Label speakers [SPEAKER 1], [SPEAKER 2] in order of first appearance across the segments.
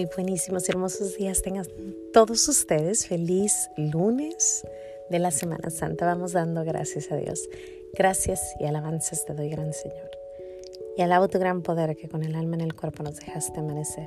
[SPEAKER 1] muy buenísimos y hermosos días tengan todos ustedes. Feliz lunes de la Semana Santa. Vamos dando gracias a Dios. Gracias y alabanzas te doy, gran Señor. Y alabo tu gran poder que con el alma en el cuerpo nos dejaste amanecer.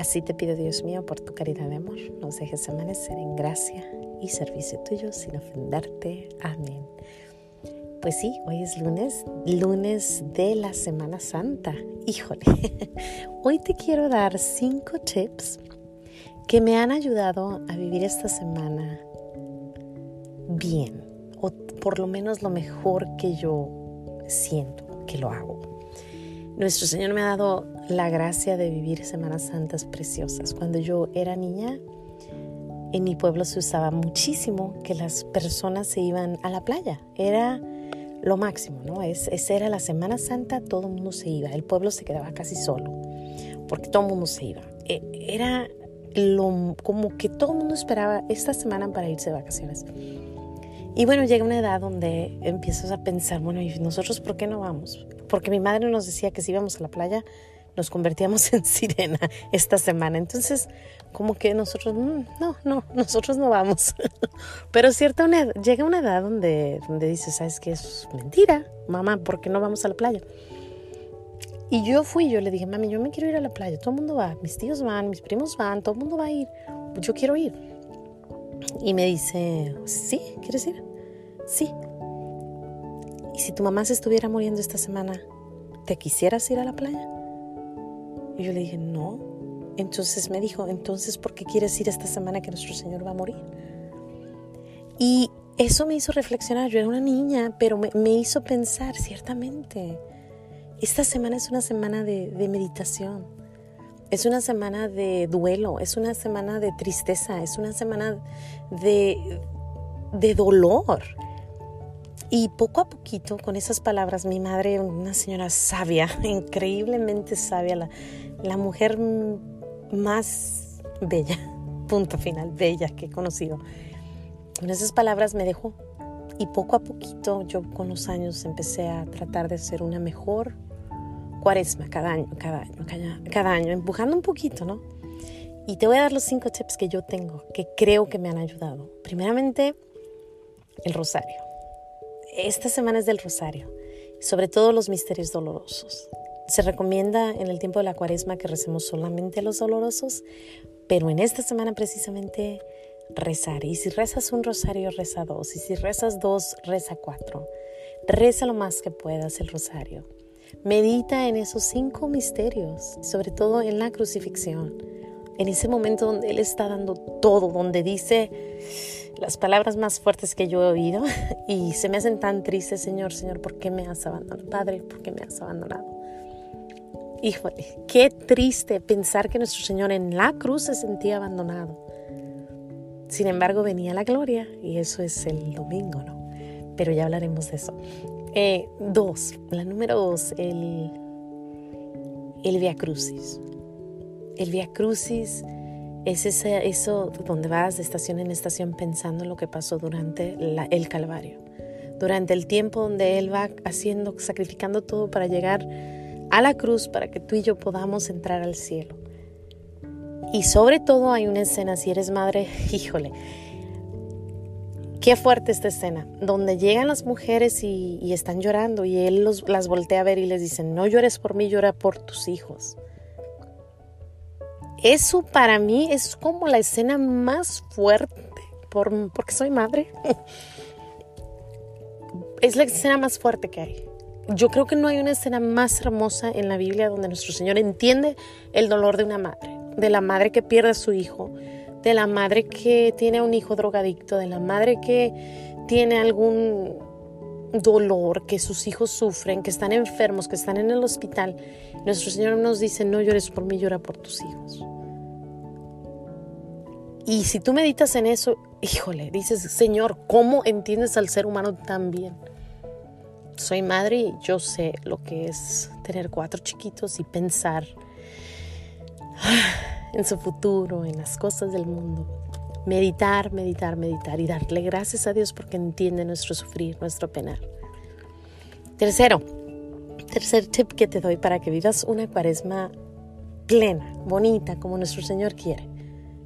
[SPEAKER 1] Así te pido, Dios mío, por tu caridad de amor, nos dejes amanecer en gracia y servicio tuyo sin ofenderte. Amén. Pues sí, hoy es lunes, lunes de la Semana Santa. Híjole, hoy te quiero dar cinco tips que me han ayudado a vivir esta semana bien, o por lo menos lo mejor que yo siento que lo hago. Nuestro Señor me ha dado la gracia de vivir Semanas Santas preciosas. Cuando yo era niña, en mi pueblo se usaba muchísimo que las personas se iban a la playa. Era lo máximo, ¿no? Es, esa era la Semana Santa, todo el mundo se iba, el pueblo se quedaba casi solo, porque todo el mundo se iba. E, era lo, como que todo el mundo esperaba esta semana para irse de vacaciones. Y bueno, llega una edad donde empiezas a pensar, bueno, ¿y nosotros por qué no vamos? Porque mi madre nos decía que si íbamos a la playa, nos convertíamos en sirena esta semana. Entonces, como que nosotros, mm, no, no, nosotros no vamos. Pero cierta una, llega una edad donde, donde dices, ¿sabes qué? Es mentira, mamá, ¿por qué no vamos a la playa? Y yo fui, yo le dije, mami, yo me quiero ir a la playa, todo el mundo va, mis tíos van, mis primos van, todo el mundo va a ir, yo quiero ir. Y me dice, ¿sí? ¿Quieres ir? Sí. ¿Y si tu mamá se estuviera muriendo esta semana, ¿te quisieras ir a la playa? Y yo le dije, no. Entonces me dijo, entonces, ¿por qué quieres ir esta semana que nuestro Señor va a morir? Y eso me hizo reflexionar. Yo era una niña, pero me, hizo pensar, ciertamente, esta semana es una semana de, de meditación. Es una semana de duelo, es una semana de tristeza, es una semana de, de dolor. Y poco a poquito, con esas palabras, mi madre, una señora sabia, increíblemente sabia, la, la mujer más bella, punto final, bella que he conocido. Con esas palabras me dejó y poco a poquito yo con los años empecé a tratar de ser una mejor cuaresma cada año, cada año, cada, cada año, empujando un poquito, ¿no? Y te voy a dar los cinco tips que yo tengo, que creo que me han ayudado. Primeramente, el rosario. Esta semana es del rosario, sobre todo los misterios dolorosos. Se recomienda en el tiempo de la cuaresma que recemos solamente los dolorosos, pero en esta semana precisamente rezar. Y si rezas un rosario, reza dos. Y si rezas dos, reza cuatro. Reza lo más que puedas el rosario. Medita en esos cinco misterios, sobre todo en la crucifixión, en ese momento donde Él está dando todo, donde dice las palabras más fuertes que yo he oído y se me hacen tan tristes, Señor, Señor, ¿por qué me has abandonado? Padre, ¿por qué me has abandonado? Híjole, qué triste pensar que nuestro Señor en la cruz se sentía abandonado. Sin embargo, venía la gloria y eso es el domingo, ¿no? Pero ya hablaremos de eso. Eh, dos, la número dos, el, el Via Crucis. El Via Crucis es ese, eso donde vas de estación en estación pensando en lo que pasó durante el Calvario. Durante el tiempo donde Él va haciendo, sacrificando todo para llegar a la cruz para que tú y yo podamos entrar al cielo. Y sobre todo hay una escena, si eres madre, híjole, qué fuerte esta escena, donde llegan las mujeres y, están llorando y él los, las voltea a ver y les dice, no llores por mí, llora por tus hijos. Eso para mí es como la escena más fuerte, por, porque soy madre. es la escena más fuerte que hay. Yo creo que no hay una escena más hermosa en la Biblia donde nuestro Señor entiende el dolor de una madre, de la madre que pierde a su hijo, de la madre que tiene un hijo drogadicto, de la madre que tiene algún dolor, que sus hijos sufren, que están enfermos, que están en el hospital. Nuestro Señor nos dice, no llores por mí, llora por tus hijos. Y si tú meditas en eso, híjole, dices, Señor, ¿cómo entiendes al ser humano tan bien? soy madre y yo sé lo que es tener cuatro chiquitos y pensar en su futuro, en las cosas del mundo. Meditar, meditar, meditar y darle gracias a Dios porque entiende nuestro sufrir, nuestro penar. Tercero, tercer tip que te doy para que vivas una cuaresma plena, bonita, como nuestro Señor quiere.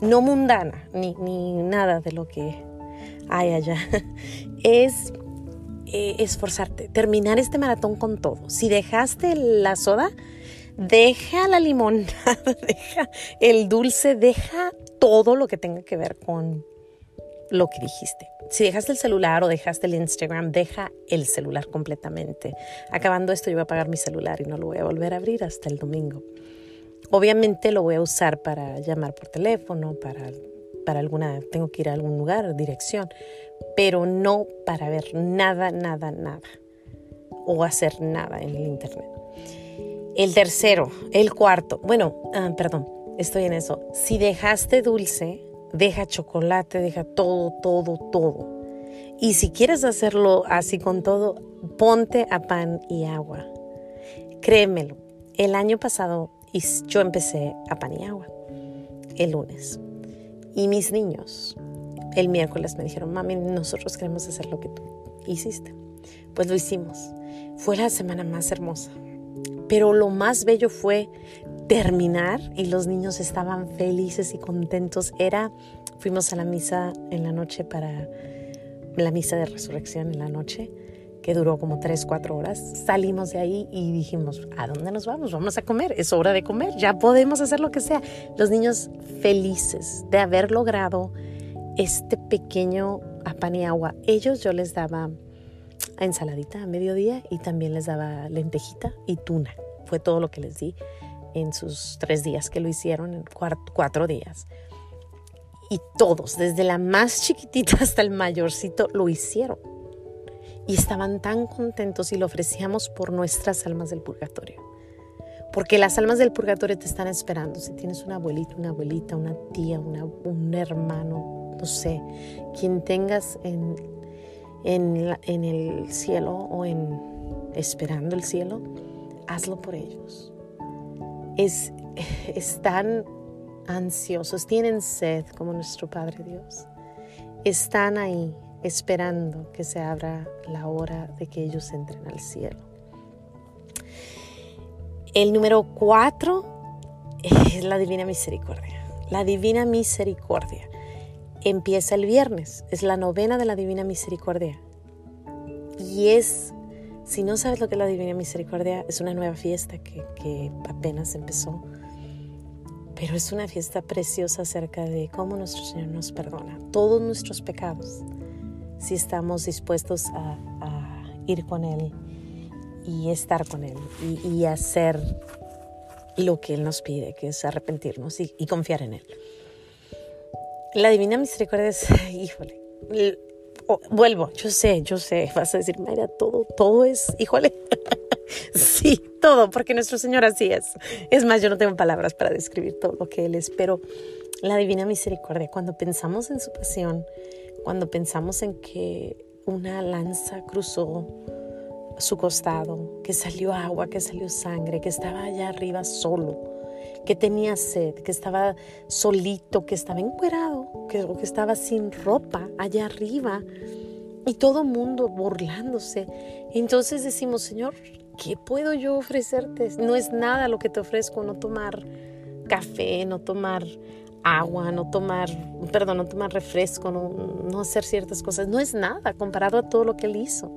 [SPEAKER 1] No mundana, ni, ni nada de lo que hay allá. Es eh, esforzarte, terminar este maratón con todo. Si dejaste la soda, deja la limonada, deja el dulce, deja todo lo que tenga que ver con lo que dijiste. Si dejaste el celular o dejaste el Instagram, deja el celular completamente. Acabando esto, yo voy a apagar mi celular y no lo voy a volver a abrir hasta el domingo. Obviamente lo voy a usar para llamar por teléfono, para, para alguna, tengo que ir a algún lugar, dirección, pero no para ver nada, nada, nada o hacer nada en el Internet. El tercero, el cuarto, bueno, ah, perdón, estoy en eso. Si dejaste dulce, deja chocolate, deja todo, todo, todo. Y si quieres hacerlo así con todo, ponte a pan y agua. Créemelo, el año pasado yo empecé a pan y agua, el lunes. Y mis niños el miércoles me dijeron, mami, nosotros queremos hacer lo que tú hiciste. Pues lo hicimos. Fue la semana más hermosa. Pero lo más bello fue terminar y los niños estaban felices y contentos. Era, fuimos a la misa en la noche para la misa de resurrección en la noche, duró como tres, cuatro horas. Salimos de ahí y dijimos, ¿a dónde nos vamos? Vamos a comer, es hora de comer, ya podemos hacer lo que sea. Los niños felices de haber logrado este pequeño a pan y agua. Ellos yo les daba ensaladita a mediodía y también les daba lentejita y tuna. Fue todo lo que les di en sus tres días que lo hicieron, en cuatro, días. Y todos, desde la más chiquitita hasta el mayorcito, lo hicieron. Y estaban tan contentos y lo ofrecíamos por nuestras almas del purgatorio. Porque las almas del purgatorio te están esperando. Si tienes una abuelita, una abuelita, una tía, un hermano, no sé, quien tengas en, en, el cielo o en esperando el cielo, hazlo por ellos. Es, están ansiosos, tienen sed como nuestro Padre Dios. Están ahí esperando que se abra la hora de que ellos entren al cielo. El número cuatro es la divina misericordia. La divina misericordia empieza el viernes, es la novena de la Divina Misericordia. Y es, si no sabes lo que es la Divina Misericordia, es una nueva fiesta que, apenas empezó. Pero es una fiesta preciosa acerca de cómo nuestro Señor nos perdona todos nuestros pecados si estamos dispuestos a, ir con Él y estar con Él y, hacer lo que Él nos pide, que es arrepentirnos y confiar en Él. La divina misericordia es, híjole, vuelvo, yo sé, yo sé, vas a decir, Mayra, todo, todo es, híjole, sí, todo, porque nuestro Señor así es. Es más, yo no tengo palabras para describir todo lo que Él es, pero la divina misericordia, cuando pensamos en su pasión, cuando pensamos en que una lanza cruzó su costado, que salió agua, que salió sangre, que estaba allá arriba solo, que tenía sed, que estaba solito, que estaba encuerado, que, que estaba sin ropa allá arriba y todo mundo burlándose. Entonces decimos, Señor, ¿qué puedo yo ofrecerte? No es nada lo que te ofrezco, no tomar café, no tomar agua, no tomar, perdón, no tomar refresco, no, no hacer ciertas cosas. No es nada comparado a todo lo que Él hizo.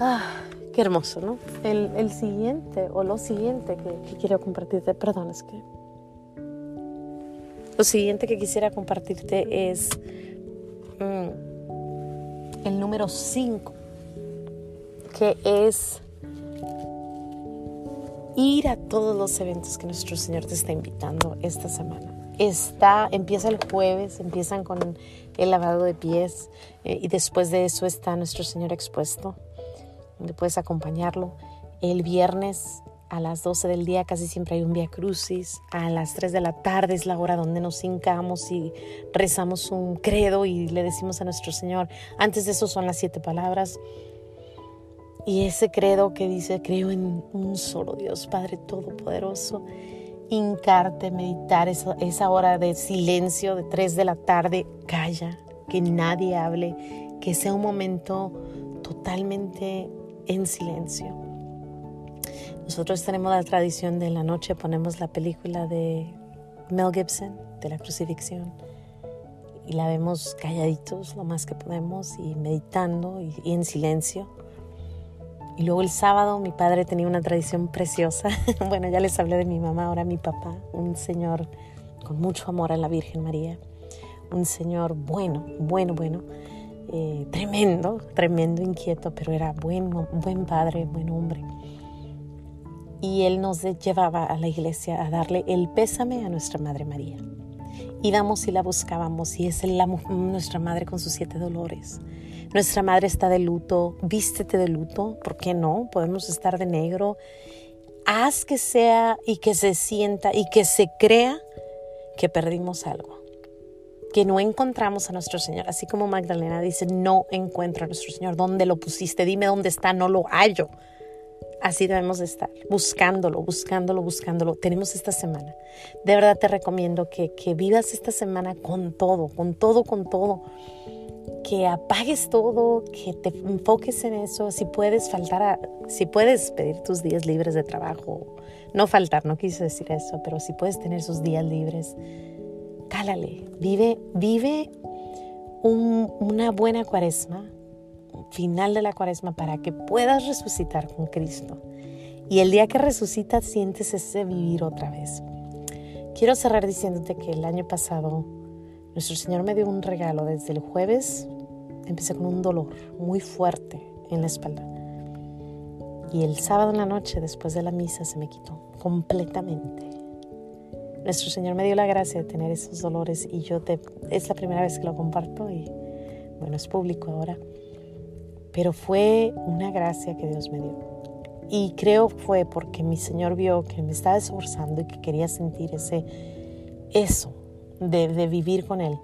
[SPEAKER 1] Ah, Qué hermoso, ¿no? El, siguiente o lo siguiente que, quiero compartirte, perdón, es que... Lo siguiente que quisiera compartirte es mm, el número 5, que es ir a todos los eventos que nuestro Señor te está invitando esta semana. Está, empieza el jueves, empiezan con el lavado de pies eh, y después de eso está nuestro Señor expuesto donde puedes acompañarlo. El viernes a las 12 del día casi siempre hay un Via Crucis. A las 3 de la tarde es la hora donde nos hincamos y rezamos un credo y le decimos a nuestro Señor. Antes de eso son las siete palabras. Y ese credo que dice, creo en un solo Dios, Padre Todopoderoso. Hincarte, meditar esa, esa hora de silencio de 3 de la tarde. Calla, que nadie hable, que sea un momento totalmente en silencio. Nosotros tenemos la tradición de la noche ponemos la película de Mel Gibson, de la crucifixión, y la vemos calladitos lo más que podemos y meditando y, y en silencio. Y luego el sábado mi padre tenía una tradición preciosa. bueno, ya les hablé de mi mamá, ahora mi papá, un señor con mucho amor a la Virgen María, un señor bueno, bueno, bueno, eh, tremendo, tremendo, inquieto, pero era buen, buen padre, buen hombre. Y él nos llevaba a la iglesia a darle el pésame a nuestra Madre María. Íbamos y la buscábamos y es la, nuestra Madre con sus siete dolores. Nuestra Madre está de luto, vístete de luto, ¿por qué no? Podemos estar de negro. Haz que sea y que se sienta y que se crea que perdimos algo que no encontramos a nuestro Señor, así como Magdalena dice, no encuentro a nuestro Señor, ¿dónde lo pusiste? Dime dónde está, no lo hallo. Así debemos de estar, buscándolo, buscándolo, buscándolo. Tenemos esta semana. De verdad te recomiendo que, que vivas esta semana con todo, con todo, con todo. Que apagues todo, que te enfoques en eso. Si puedes faltar, si puedes pedir tus días libres de trabajo, no faltar, no quise decir eso, pero si puedes tener esos días libres, cálale, vive, vive una buena cuaresma, final de la cuaresma, para que puedas resucitar con Cristo. Y el día que resucitas sientes ese vivir otra vez. Quiero cerrar diciéndote que el año pasado nuestro Señor me dio un regalo. Desde el jueves empecé con un dolor muy fuerte en la espalda. Y el sábado en la noche, después de la misa, se me quitó completamente. Nuestro Señor me dio la gracia de tener esos dolores y yo te, es la primera vez que lo comparto y bueno, es público ahora. Pero fue una gracia que Dios me dio. Y creo fue porque mi Señor vio que me estaba esforzando y que quería sentir ese, eso, de, de, vivir con Él.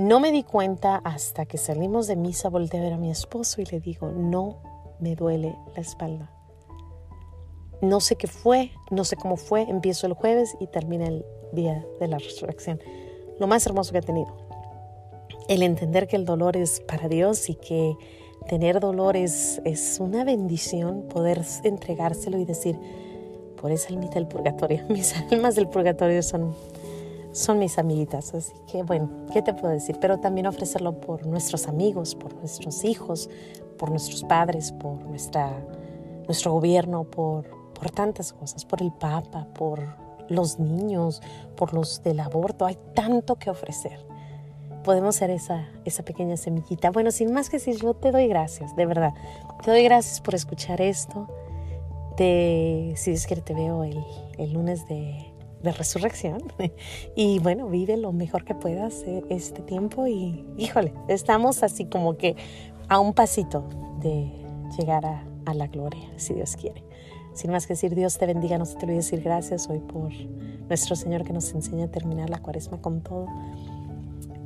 [SPEAKER 1] No me di cuenta hasta que salimos de misa, volteé a ver a mi esposo y le digo, no me duele la espalda. No sé qué fue, no sé cómo fue, empiezo el jueves y termina el día de la resurrección. Lo más hermoso que he tenido. El entender que el dolor es para Dios y que tener dolor es, una bendición, poder entregárselo y decir, por esa almita del purgatorio, mis almas del purgatorio son, son mis amiguitas. Así que bueno, ¿qué te puedo decir? Pero también ofrecerlo por nuestros amigos, por nuestros hijos, por nuestros padres, por nuestra, nuestro gobierno, por, por tantas cosas, por el Papa, por los niños, por los del aborto. Hay tanto que ofrecer. Podemos ser esa, esa pequeña semillita. Bueno, sin más que decir, yo te doy gracias, de verdad. Te doy gracias por escuchar esto. Te, si es que te veo el, el lunes de, de resurrección. Y bueno, vive lo mejor que puedas eh, este tiempo y híjole, estamos así como que a un pasito de llegar a, la gloria, si Dios quiere. Sin más que decir, Dios te bendiga, no se te olvide decir gracias hoy por nuestro Señor que nos enseña a terminar la cuaresma con todo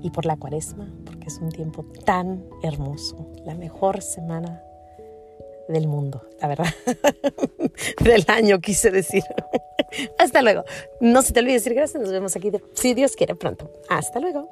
[SPEAKER 1] y por la cuaresma, porque es un tiempo tan hermoso, la mejor semana del mundo, la verdad, del año quise decir. Hasta luego. No se te olvide decir gracias, nos vemos aquí, si Dios quiere pronto. Hasta luego.